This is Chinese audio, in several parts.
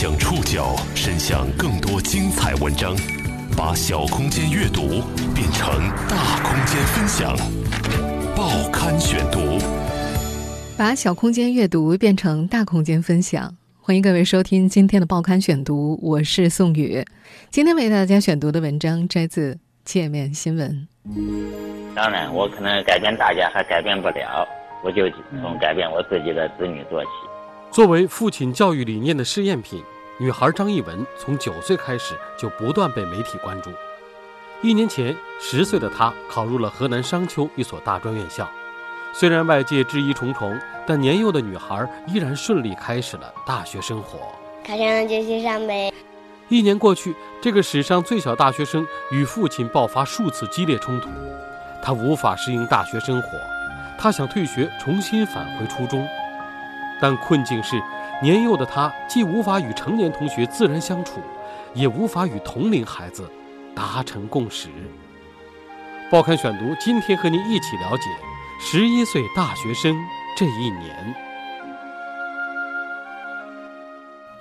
将触角伸向更多精彩文章，把小空间阅读变成大空间分享。报刊选读，把小空间阅读变成大空间分享。欢迎各位收听今天的报刊选读，我是宋宇。今天为大家选读的文章摘自《界面新闻》。当然，我可能改变大家还改变不了，我就从改变我自己的子女做起。作为父亲教育理念的试验品，女孩张艺文从九岁开始就不断被媒体关注。一年前，十岁的她考入了河南商丘一所大专院校。虽然外界质疑重重，但年幼的女孩依然顺利开始了大学生活。考上了就去上呗。一年过去，这个史上最小大学生与父亲爆发数次激烈冲突，他无法适应大学生活，他想退学，重新返回初中。但困境是，年幼的他既无法与成年同学自然相处，也无法与同龄孩子达成共识。报刊选读，今天和您一起了解十一岁大学生这一年。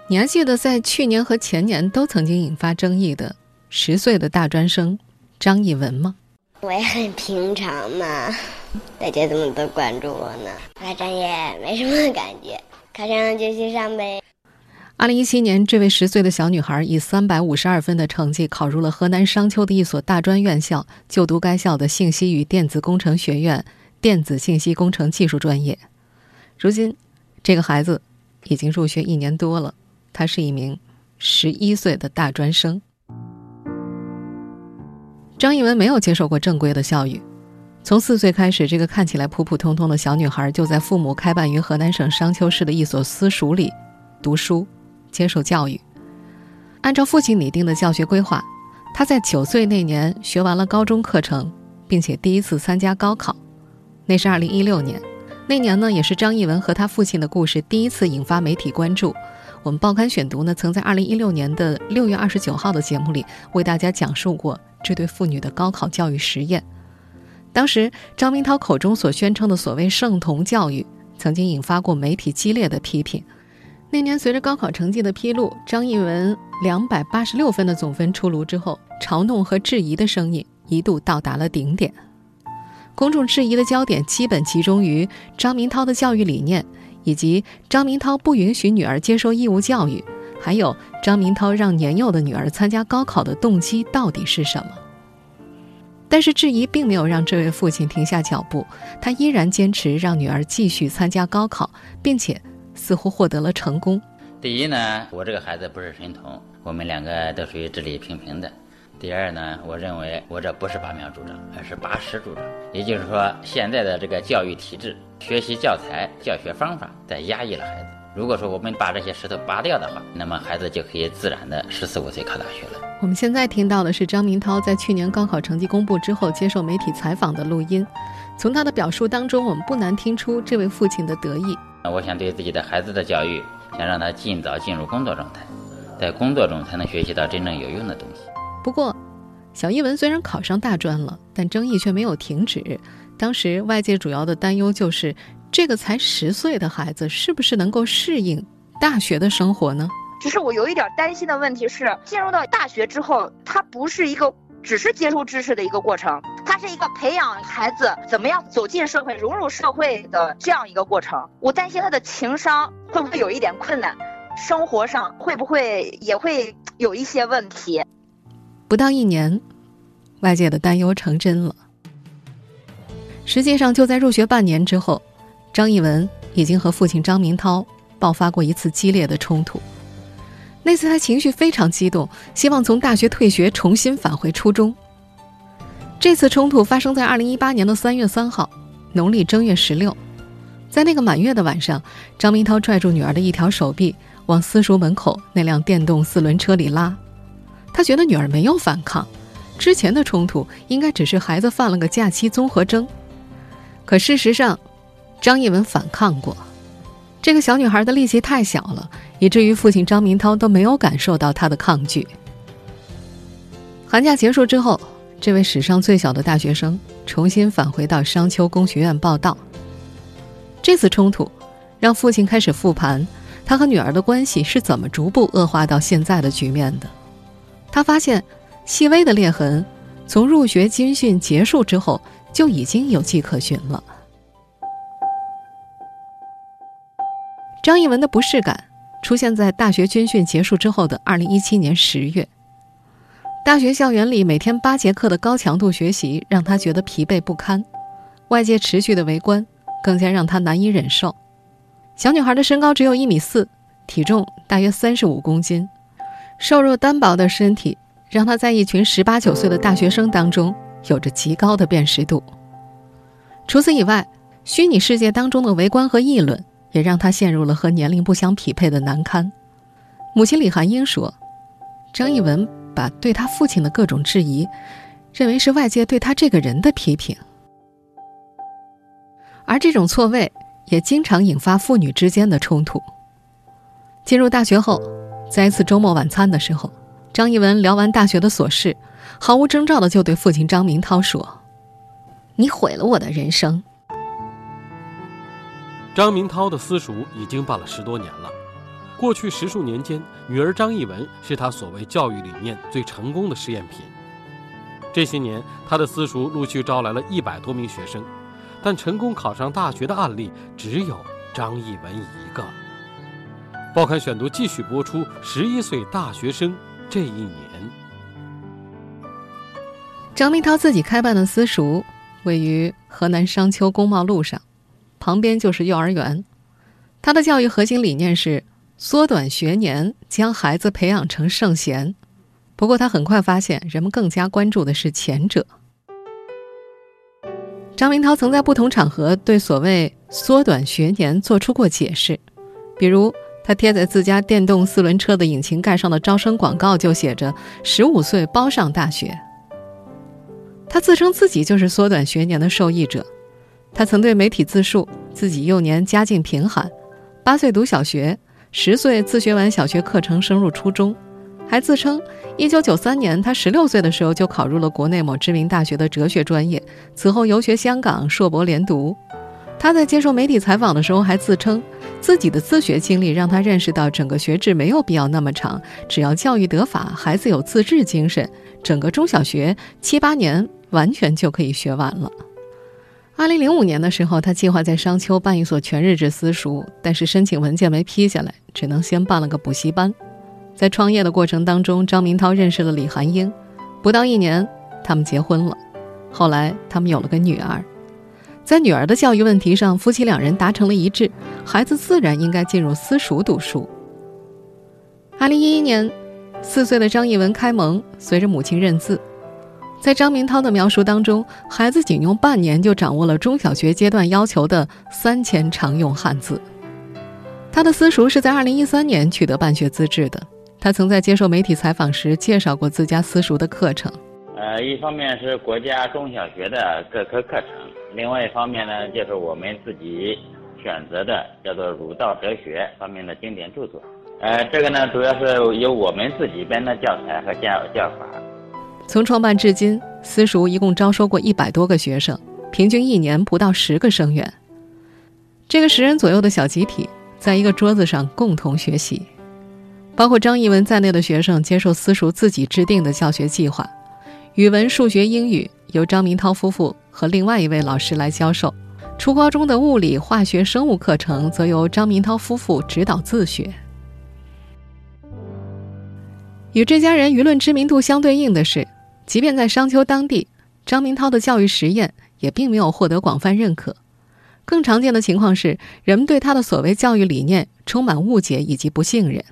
你还记得在去年和前年都曾经引发争议的十岁的大专生张艺文吗？我也很平常嘛。大家怎么都关注我呢？反正也没什么感觉，考上就去上呗。二零一七年，这位十岁的小女孩以三百五十二分的成绩考入了河南商丘的一所大专院校，就读该校的信息与电子工程学院电子信息工程技术专业。如今，这个孩子已经入学一年多了，他是一名十一岁的大专生。张艺文没有接受过正规的教育。从四岁开始，这个看起来普普通通的小女孩就在父母开办于河南省商丘市的一所私塾里读书、接受教育。按照父亲拟定的教学规划，她在九岁那年学完了高中课程，并且第一次参加高考。那是二零一六年，那年呢也是张艺文和他父亲的故事第一次引发媒体关注。我们报刊选读呢，曾在二零一六年的六月二十九号的节目里为大家讲述过这对父女的高考教育实验。当时，张明涛口中所宣称的所谓“圣童教育”，曾经引发过媒体激烈的批评。那年，随着高考成绩的披露，张艺文两百八十六分的总分出炉之后，嘲弄和质疑的声音一度到达了顶点。公众质疑的焦点基本集中于张明涛的教育理念，以及张明涛不允许女儿接受义务教育，还有张明涛让年幼的女儿参加高考的动机到底是什么。但是质疑并没有让这位父亲停下脚步，他依然坚持让女儿继续参加高考，并且似乎获得了成功。第一呢，我这个孩子不是神童，我们两个都属于智力平平的。第二呢，我认为我这不是拔苗助长，而是拔石助长。也就是说，现在的这个教育体制、学习教材、教学方法在压抑了孩子。如果说我们把这些石头拔掉的话，那么孩子就可以自然的十四五岁考大学了。我们现在听到的是张明涛在去年高考成绩公布之后接受媒体采访的录音。从他的表述当中，我们不难听出这位父亲的得意。我想对自己的孩子的教育，想让他尽早进入工作状态，在工作中才能学习到真正有用的东西。不过，小一文虽然考上大专了，但争议却没有停止。当时外界主要的担忧就是。这个才十岁的孩子，是不是能够适应大学的生活呢？只是我有一点担心的问题是，进入到大学之后，它不是一个只是接受知识的一个过程，它是一个培养孩子怎么样走进社会、融入社会的这样一个过程。我担心他的情商会不会有一点困难，生活上会不会也会有一些问题。不到一年，外界的担忧成真了。实际上，就在入学半年之后。张艺文已经和父亲张明涛爆发过一次激烈的冲突。那次他情绪非常激动，希望从大学退学，重新返回初中。这次冲突发生在二零一八年的三月三号，农历正月十六。在那个满月的晚上，张明涛拽住女儿的一条手臂，往私塾门口那辆电动四轮车里拉。他觉得女儿没有反抗，之前的冲突应该只是孩子犯了个假期综合征。可事实上，张艺文反抗过，这个小女孩的力气太小了，以至于父亲张明涛都没有感受到她的抗拒。寒假结束之后，这位史上最小的大学生重新返回到商丘工学院报道。这次冲突让父亲开始复盘，他和女儿的关系是怎么逐步恶化到现在的局面的。他发现，细微的裂痕从入学军训结束之后就已经有迹可循了。张艺文的不适感出现在大学军训结束之后的二零一七年十月。大学校园里每天八节课的高强度学习让他觉得疲惫不堪，外界持续的围观更加让他难以忍受。小女孩的身高只有一米四，体重大约三十五公斤，瘦弱单薄的身体让她在一群十八九岁的大学生当中有着极高的辨识度。除此以外，虚拟世界当中的围观和议论。也让他陷入了和年龄不相匹配的难堪。母亲李含英说：“张艺文把对他父亲的各种质疑，认为是外界对他这个人的批评，而这种错位也经常引发父女之间的冲突。”进入大学后，在一次周末晚餐的时候，张艺文聊完大学的琐事，毫无征兆的就对父亲张明涛说：“你毁了我的人生。”张明涛的私塾已经办了十多年了。过去十数年间，女儿张艺文是他所谓教育理念最成功的试验品。这些年，他的私塾陆续招来了一百多名学生，但成功考上大学的案例只有张艺文一个。报刊选读继续播出：十一岁大学生这一年。张明涛自己开办的私塾位于河南商丘工贸路上。旁边就是幼儿园，他的教育核心理念是缩短学年，将孩子培养成圣贤。不过他很快发现，人们更加关注的是前者。张明涛曾在不同场合对所谓缩短学年做出过解释，比如他贴在自家电动四轮车的引擎盖上的招生广告就写着“十五岁包上大学”。他自称自己就是缩短学年的受益者。他曾对媒体自述，自己幼年家境贫寒，八岁读小学，十岁自学完小学课程升入初中，还自称一九九三年他十六岁的时候就考入了国内某知名大学的哲学专业，此后游学香港，硕博连读。他在接受媒体采访的时候还自称，自己的自学经历让他认识到整个学制没有必要那么长，只要教育得法，孩子有自制精神，整个中小学七八年完全就可以学完了。二零零五年的时候，他计划在商丘办一所全日制私塾，但是申请文件没批下来，只能先办了个补习班。在创业的过程当中，张明涛认识了李寒英，不到一年，他们结婚了。后来，他们有了个女儿。在女儿的教育问题上，夫妻两人达成了一致，孩子自然应该进入私塾读书。二零一一年，四岁的张艺文开蒙，随着母亲认字。在张明涛的描述当中，孩子仅用半年就掌握了中小学阶段要求的三千常用汉字。他的私塾是在2013年取得办学资质的。他曾在接受媒体采访时介绍过自家私塾的课程。呃，一方面是国家中小学的各科课程，另外一方面呢，就是我们自己选择的叫做儒道哲学方面的经典著作。呃，这个呢，主要是由我们自己编的教材和教教法。从创办至今，私塾一共招收过一百多个学生，平均一年不到十个生源。这个十人左右的小集体，在一个桌子上共同学习，包括张艺文在内的学生接受私塾自己制定的教学计划。语文、数学、英语由张明涛夫妇和另外一位老师来教授，初高中的物理、化学、生物课程则由张明涛夫妇指导自学。与这家人舆论知名度相对应的是。即便在商丘当地，张明涛的教育实验也并没有获得广泛认可。更常见的情况是，人们对他的所谓教育理念充满误解以及不信任。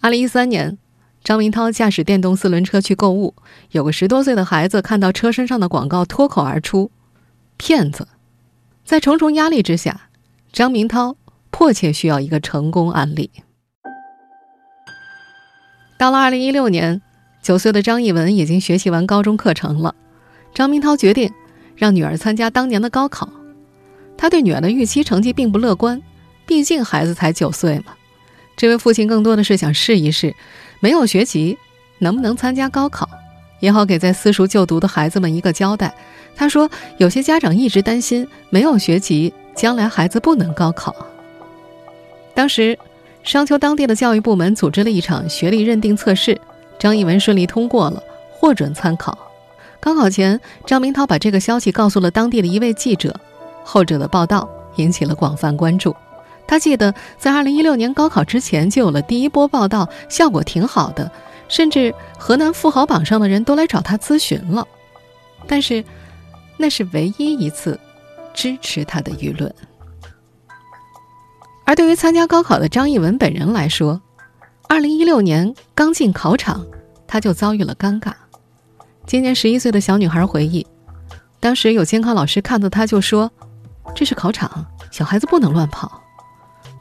二零一三年，张明涛驾驶电动四轮车去购物，有个十多岁的孩子看到车身上的广告，脱口而出：“骗子！”在重重压力之下，张明涛迫切需要一个成功案例。到了二零一六年。九岁的张艺文已经学习完高中课程了，张明涛决定让女儿参加当年的高考。他对女儿的预期成绩并不乐观，毕竟孩子才九岁嘛。这位父亲更多的是想试一试，没有学籍能不能参加高考，也好给在私塾就读的孩子们一个交代。他说，有些家长一直担心没有学籍，将来孩子不能高考。当时，商丘当地的教育部门组织了一场学历认定测试，张艺文顺利通过了，获准参考。高考前，张明涛把这个消息告诉了当地的一位记者，后者的报道引起了广泛关注。他记得在2016年高考之前就有了第一波报道，效果挺好的，甚至河南富豪榜上的人都来找他咨询了。但是，那是唯一一次支持他的舆论。而对于参加高考的张艺文本人来说，2016年刚进考场，他就遭遇了尴尬。今年11岁的小女孩回忆，当时有监考老师看到她就说：“这是考场，小孩子不能乱跑。”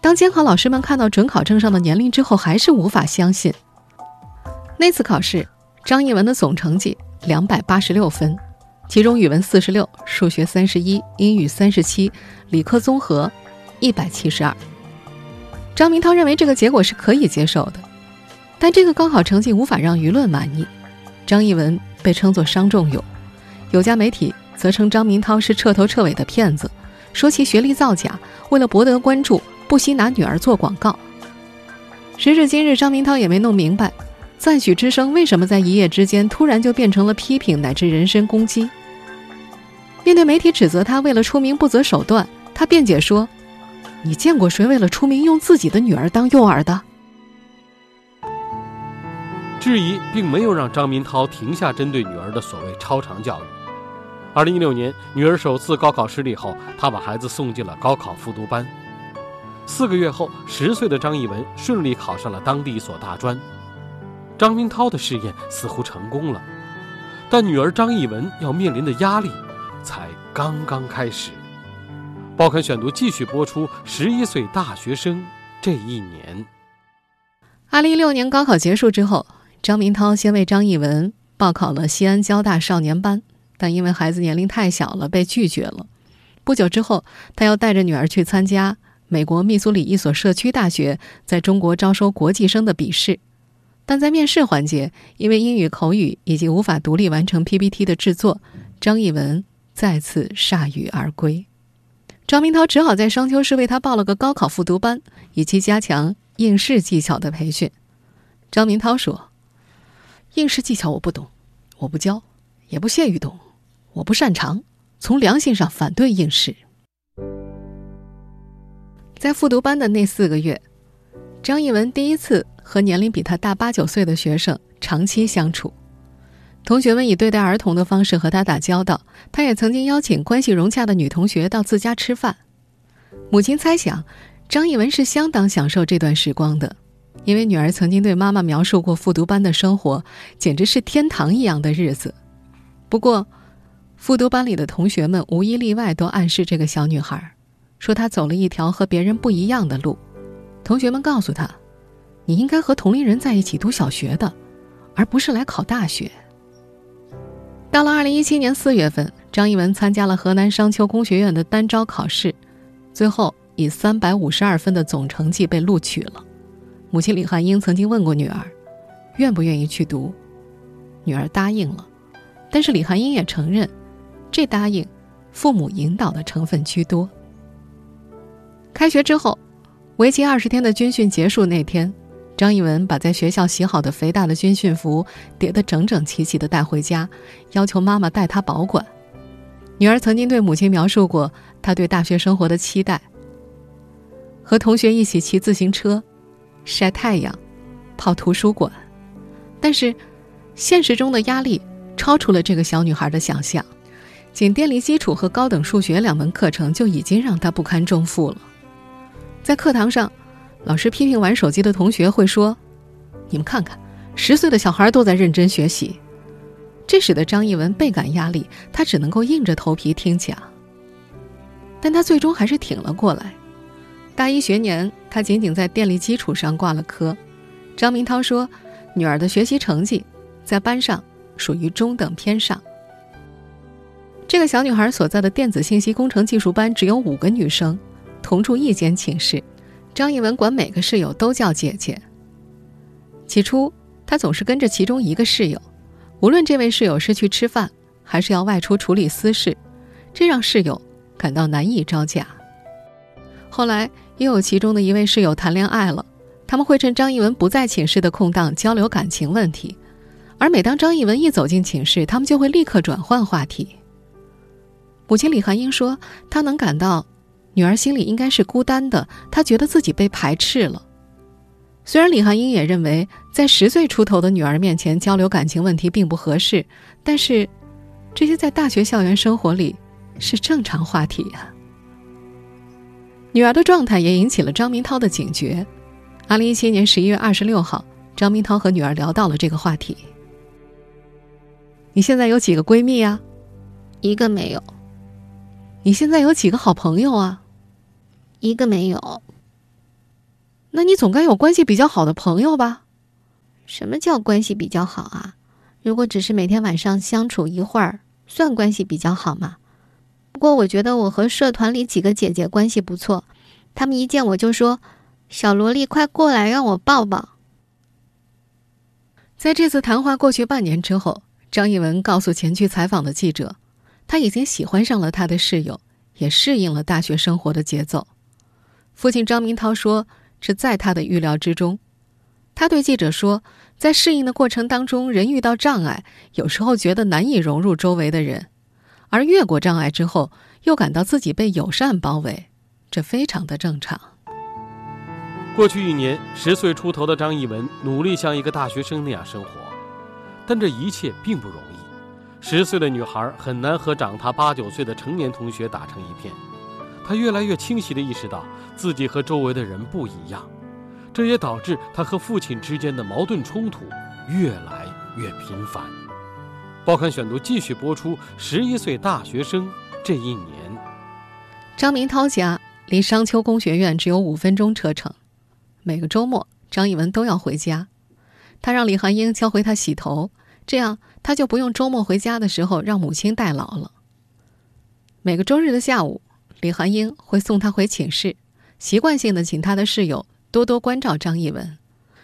当监考老师们看到准考证上的年龄之后，还是无法相信。那次考试，张艺文的总成绩两百八十六分，其中语文四十六，数学三十一，英语三十七，理科综合一百七十二。张明涛认为这个结果是可以接受的，但这个高考成绩无法让舆论满意。张艺文被称作“伤仲永”，有家媒体则称张明涛是彻头彻尾的骗子，说其学历造假，为了博得关注，不惜拿女儿做广告。时至今日，张明涛也没弄明白，赞许之声为什么在一夜之间突然就变成了批评乃至人身攻击。面对媒体指责他为了出名不择手段，他辩解说。你见过谁为了出名用自己的女儿当诱饵的？质疑并没有让张明涛停下针对女儿的所谓超常教育。二零一六年，女儿首次高考失利后，他把孩子送进了高考复读班。四个月后，十岁的张艺文顺利考上了当地一所大专。张明涛的试验似乎成功了，但女儿张艺文要面临的压力才刚刚开始。报刊选读继续播出。十一岁大学生这一年，二零一六年高考结束之后，张明涛先为张艺文报考了西安交大少年班，但因为孩子年龄太小了，被拒绝了。不久之后，他又带着女儿去参加美国密苏里一所社区大学在中国招收国际生的笔试，但在面试环节，因为英语口语以及无法独立完成 PPT 的制作，张艺文再次铩羽而归。张明涛只好在商丘市为他报了个高考复读班，以及加强应试技巧的培训。张明涛说：“应试技巧我不懂，我不教，也不屑于懂，我不擅长，从良心上反对应试。”在复读班的那四个月，张艺文第一次和年龄比他大八九岁的学生长期相处。同学们以对待儿童的方式和他打交道，他也曾经邀请关系融洽的女同学到自家吃饭。母亲猜想，张艺文是相当享受这段时光的，因为女儿曾经对妈妈描述过复读班的生活，简直是天堂一样的日子。不过，复读班里的同学们无一例外都暗示这个小女孩，说她走了一条和别人不一样的路。同学们告诉她，你应该和同龄人在一起读小学的，而不是来考大学。到了二零一七年四月份，张艺文参加了河南商丘工学院的单招考试，最后以三百五十二分的总成绩被录取了。母亲李汉英曾经问过女儿，愿不愿意去读，女儿答应了，但是李汉英也承认，这答应，父母引导的成分居多。开学之后，为期二十天的军训结束那天。张艺文把在学校洗好的肥大的军训服叠得整整齐齐的带回家，要求妈妈代他保管。女儿曾经对母亲描述过她对大学生活的期待：和同学一起骑自行车、晒太阳、泡图书馆。但是，现实中的压力超出了这个小女孩的想象。仅电力基础和高等数学两门课程就已经让她不堪重负了。在课堂上。老师批评玩手机的同学会说：“你们看看，十岁的小孩都在认真学习。”这使得张艺文倍感压力，他只能够硬着头皮听讲。但他最终还是挺了过来。大一学年，他仅仅在电力基础上挂了科。张明涛说：“女儿的学习成绩在班上属于中等偏上。”这个小女孩所在的电子信息工程技术班只有五个女生，同住一间寝室。张艺文管每个室友都叫姐姐。起初，他总是跟着其中一个室友，无论这位室友是去吃饭，还是要外出处理私事，这让室友感到难以招架。后来，又有其中的一位室友谈恋爱了，他们会趁张艺文不在寝室的空档交流感情问题，而每当张艺文一走进寝室，他们就会立刻转换话题。母亲李含英说：“她能感到，女儿心里应该是孤单的，她觉得自己被排斥了。”虽然李汉英也认为，在十岁出头的女儿面前交流感情问题并不合适，但是，这些在大学校园生活里是正常话题呀。女儿的状态也引起了张明涛的警觉。二零一七年十一月二十六号，张明涛和女儿聊到了这个话题。你现在有几个闺蜜啊？一个没有。你现在有几个好朋友啊？一个没有。那你总该有关系比较好的朋友吧？什么叫关系比较好啊？如果只是每天晚上相处一会儿，算关系比较好吗？不过我觉得我和社团里几个姐姐关系不错，她们一见我就说：“小萝莉，快过来让我抱抱。”在这次谈话过去半年之后，张艺文告诉前去采访的记者，他已经喜欢上了他的室友，也适应了大学生活的节奏。父亲张明涛说。这在他的预料之中。他对记者说：“在适应的过程当中，人遇到障碍，有时候觉得难以融入周围的人，而越过障碍之后，又感到自己被友善包围，这非常的正常。”过去一年，十岁出头的张艺文努力像一个大学生那样生活，但这一切并不容易。十岁的女孩很难和长她八九岁的成年同学打成一片。他越来越清晰地意识到自己和周围的人不一样，这也导致他和父亲之间的矛盾冲突越来越频繁。报刊选读继续播出：十一岁大学生这一年，张明涛家离商丘工学院只有五分钟车程，每个周末张艺文都要回家。他让李含英教会他洗头，这样他就不用周末回家的时候让母亲代劳了。每个周日的下午。李寒英会送他回寝室，习惯性的请他的室友多多关照张艺文。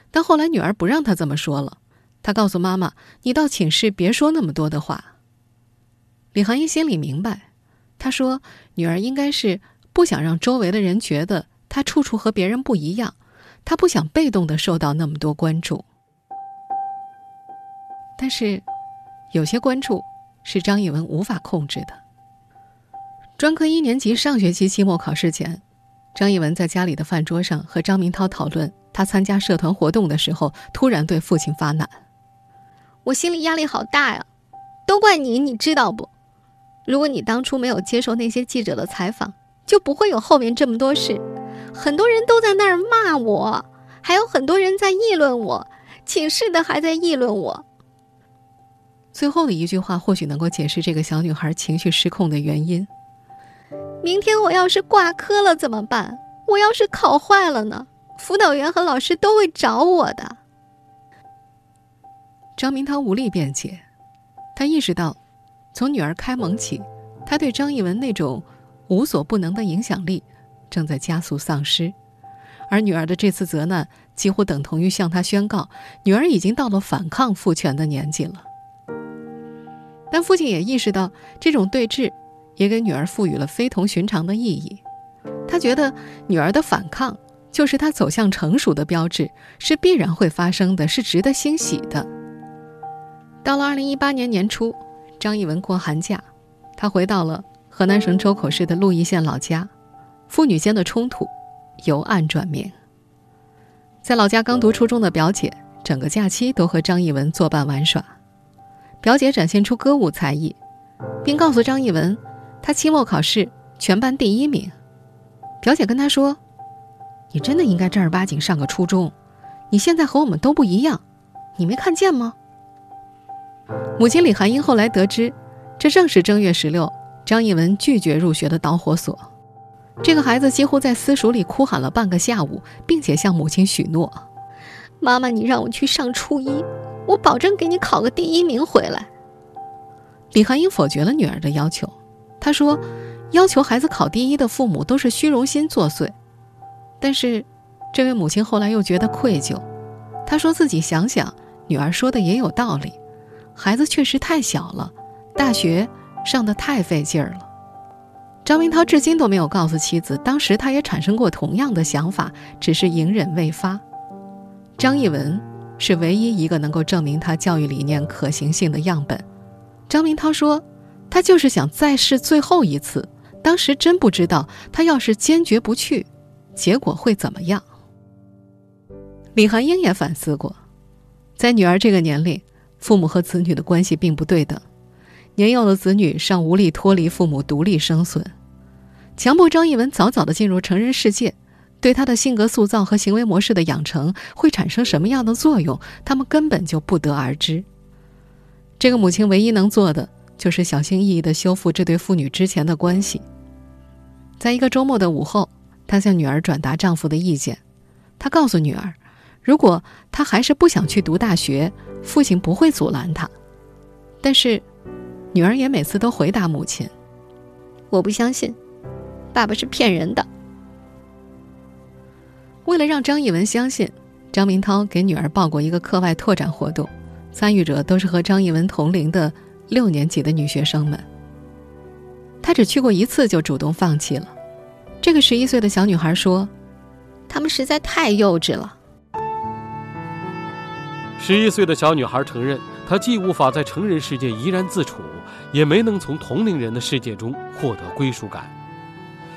但后来女儿不让他这么说了，他告诉妈妈：“你到寝室别说那么多的话。”李寒英心里明白，他说：“女儿应该是不想让周围的人觉得她处处和别人不一样，她不想被动的受到那么多关注。”但是，有些关注是张艺文无法控制的。专科一年级上学期期末考试前，张艺文在家里的饭桌上和张明涛讨论他参加社团活动的时候，突然对父亲发难：“我心里压力好大呀，都怪你，你知道不？如果你当初没有接受那些记者的采访，就不会有后面这么多事。很多人都在那儿骂我，还有很多人在议论我，寝室的还在议论我。”最后的一句话或许能够解释这个小女孩情绪失控的原因。明天我要是挂科了怎么办？我要是考坏了呢？辅导员和老师都会找我的。张明涛无力辩解，他意识到，从女儿开蒙起，他对张艺文那种无所不能的影响力正在加速丧失，而女儿的这次责难几乎等同于向他宣告，女儿已经到了反抗父权的年纪了。但父亲也意识到这种对峙。也给女儿赋予了非同寻常的意义。他觉得女儿的反抗就是他走向成熟的标志，是必然会发生的，是值得欣喜的。到了二零一八年年初，张艺文过寒假，他回到了河南省周口市的鹿邑县老家，父女间的冲突由暗转明。在老家刚读初中的表姐，整个假期都和张艺文作伴玩耍。表姐展现出歌舞才艺，并告诉张艺文。他期末考试全班第一名，表姐跟他说：“你真的应该正儿八经上个初中，你现在和我们都不一样，你没看见吗？”母亲李含英后来得知，这正是正月十六张艺文拒绝入学的导火索。这个孩子几乎在私塾里哭喊了半个下午，并且向母亲许诺：“妈妈，你让我去上初一，我保证给你考个第一名回来。”李含英否决了女儿的要求。他说：“要求孩子考第一的父母都是虚荣心作祟。”但是，这位母亲后来又觉得愧疚。她说自己想想，女儿说的也有道理，孩子确实太小了，大学上的太费劲儿了。张明涛至今都没有告诉妻子，当时他也产生过同样的想法，只是隐忍未发。张艺文是唯一一个能够证明他教育理念可行性的样本。张明涛说：“他就是想再试最后一次，当时真不知道他要是坚决不去，结果会怎么样。”李寒英也反思过，在女儿这个年龄，父母和子女的关系并不对等，年幼的子女尚无力脱离父母独立生存，强迫张艺文早早的进入成人世界。对他的性格塑造和行为模式的养成会产生什么样的作用？他们根本就不得而知。这个母亲唯一能做的就是小心翼翼地修复这对父女之前的关系。在一个周末的午后，她向女儿转达丈夫的意见。她告诉女儿，如果她还是不想去读大学，父亲不会阻拦她。但是，女儿也每次都回答母亲：“我不相信，爸爸是骗人的。”为了让张艺文相信，张明涛给女儿报过一个课外拓展活动，参与者都是和张艺文同龄的六年级的女学生们。他只去过一次就主动放弃了。这个十一岁的小女孩说：“他们实在太幼稚了。”十一岁的小女孩承认，她既无法在成人世界怡然自处，也没能从同龄人的世界中获得归属感。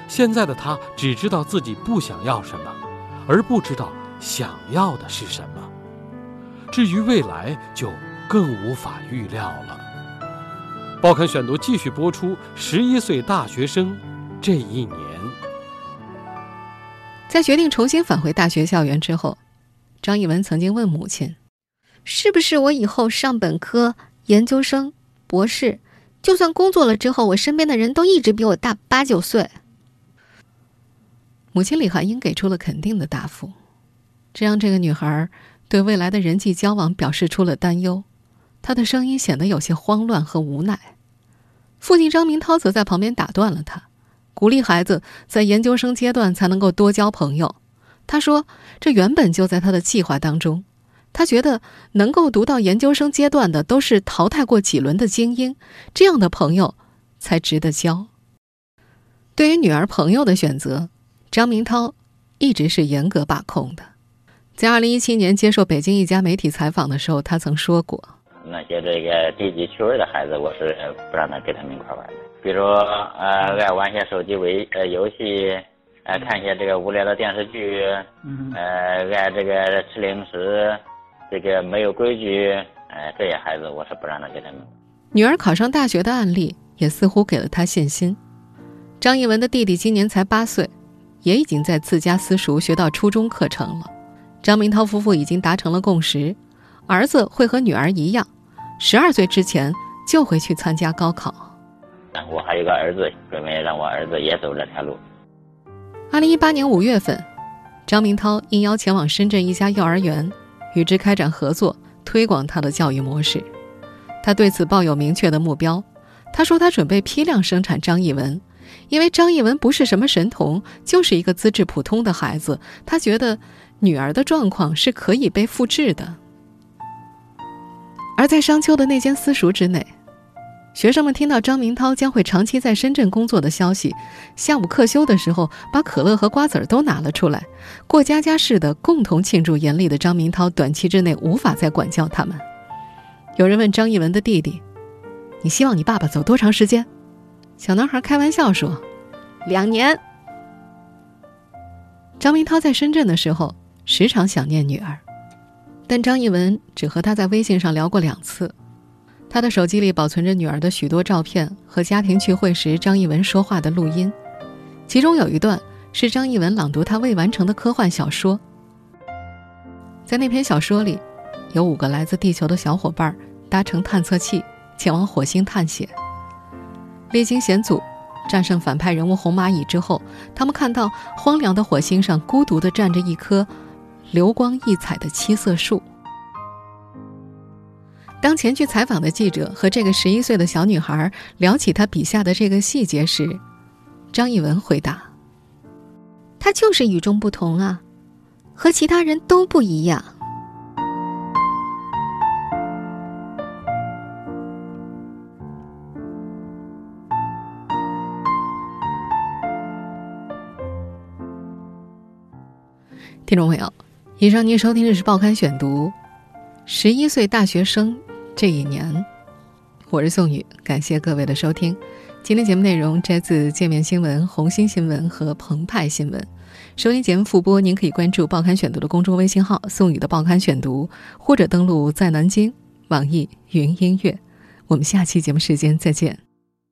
现在的她只知道自己不想要什么。而不知道想要的是什么，至于未来就更无法预料了。报刊选读继续播出：十一岁大学生这一年，在决定重新返回大学校园之后，张艺文曾经问母亲：“是不是我以后上本科、研究生、博士，就算工作了之后，我身边的人都一直比我大八九岁？”母亲李寒英给出了肯定的答复，这让这个女孩对未来的人际交往表示出了担忧。他的声音显得有些慌乱和无奈。父亲张明涛则在旁边打断了他，鼓励孩子在研究生阶段才能够多交朋友。他说：“这原本就在他的计划当中。他觉得能够读到研究生阶段的都是淘汰过几轮的精英，这样的朋友才值得交。”对于女儿朋友的选择。张明涛一直是严格把控的。在二零一七年接受北京一家媒体采访的时候，他曾说过：“那些这个低级趣味的孩子，我是不让他跟他们一块玩的。比如，呃，爱玩些手机微呃游戏，呃看一些这个无聊的电视剧，呃，爱这个吃零食，这个没有规矩，哎，这些孩子我是不让他跟他们。”女儿考上大学的案例也似乎给了他信心。张艺文的弟弟今年才八岁。也已经在自家私塾学到初中课程了。张明涛夫妇已经达成了共识，儿子会和女儿一样，十二岁之前就会去参加高考。我还有个儿子，准备让我儿子也走这条路。二零一八年五月份，张明涛应邀前往深圳一家幼儿园，与之开展合作，推广他的教育模式。他对此抱有明确的目标。他说他准备批量生产张艺文。因为张艺文不是什么神童，就是一个资质普通的孩子。他觉得女儿的状况是可以被复制的。而在商丘的那间私塾之内，学生们听到张明涛将会长期在深圳工作的消息，下午课休的时候，把可乐和瓜子儿都拿了出来，过家家似的共同庆祝严厉的张明涛短期之内无法再管教他们。有人问张艺文的弟弟：“你希望你爸爸走多长时间？”小男孩开玩笑说：“两年。”张明涛在深圳的时候，时常想念女儿，但张艺文只和他在微信上聊过两次。他的手机里保存着女儿的许多照片和家庭聚会时张艺文说话的录音，其中有一段是张艺文朗读他未完成的科幻小说。在那篇小说里，有五个来自地球的小伙伴搭乘探测器前往火星探险。历经险阻，战胜反派人物红蚂蚁之后，他们看到荒凉的火星上孤独地站着一颗流光溢彩的七色树。当前去采访的记者和这个十一岁的小女孩聊起她笔下的这个细节时，张艺文回答：“她就是与众不同啊，和其他人都不一样。”听众朋友，以上您收听的是《报刊选读》，十一岁大学生这一年，我是宋宇，感谢各位的收听。今天节目内容摘自界面新闻、红星新闻和澎湃新闻。收听节目复播，您可以关注《报刊选读》的公众微信号“宋宇的报刊选读”，或者登录在南京网易云音乐。我们下期节目时间再见。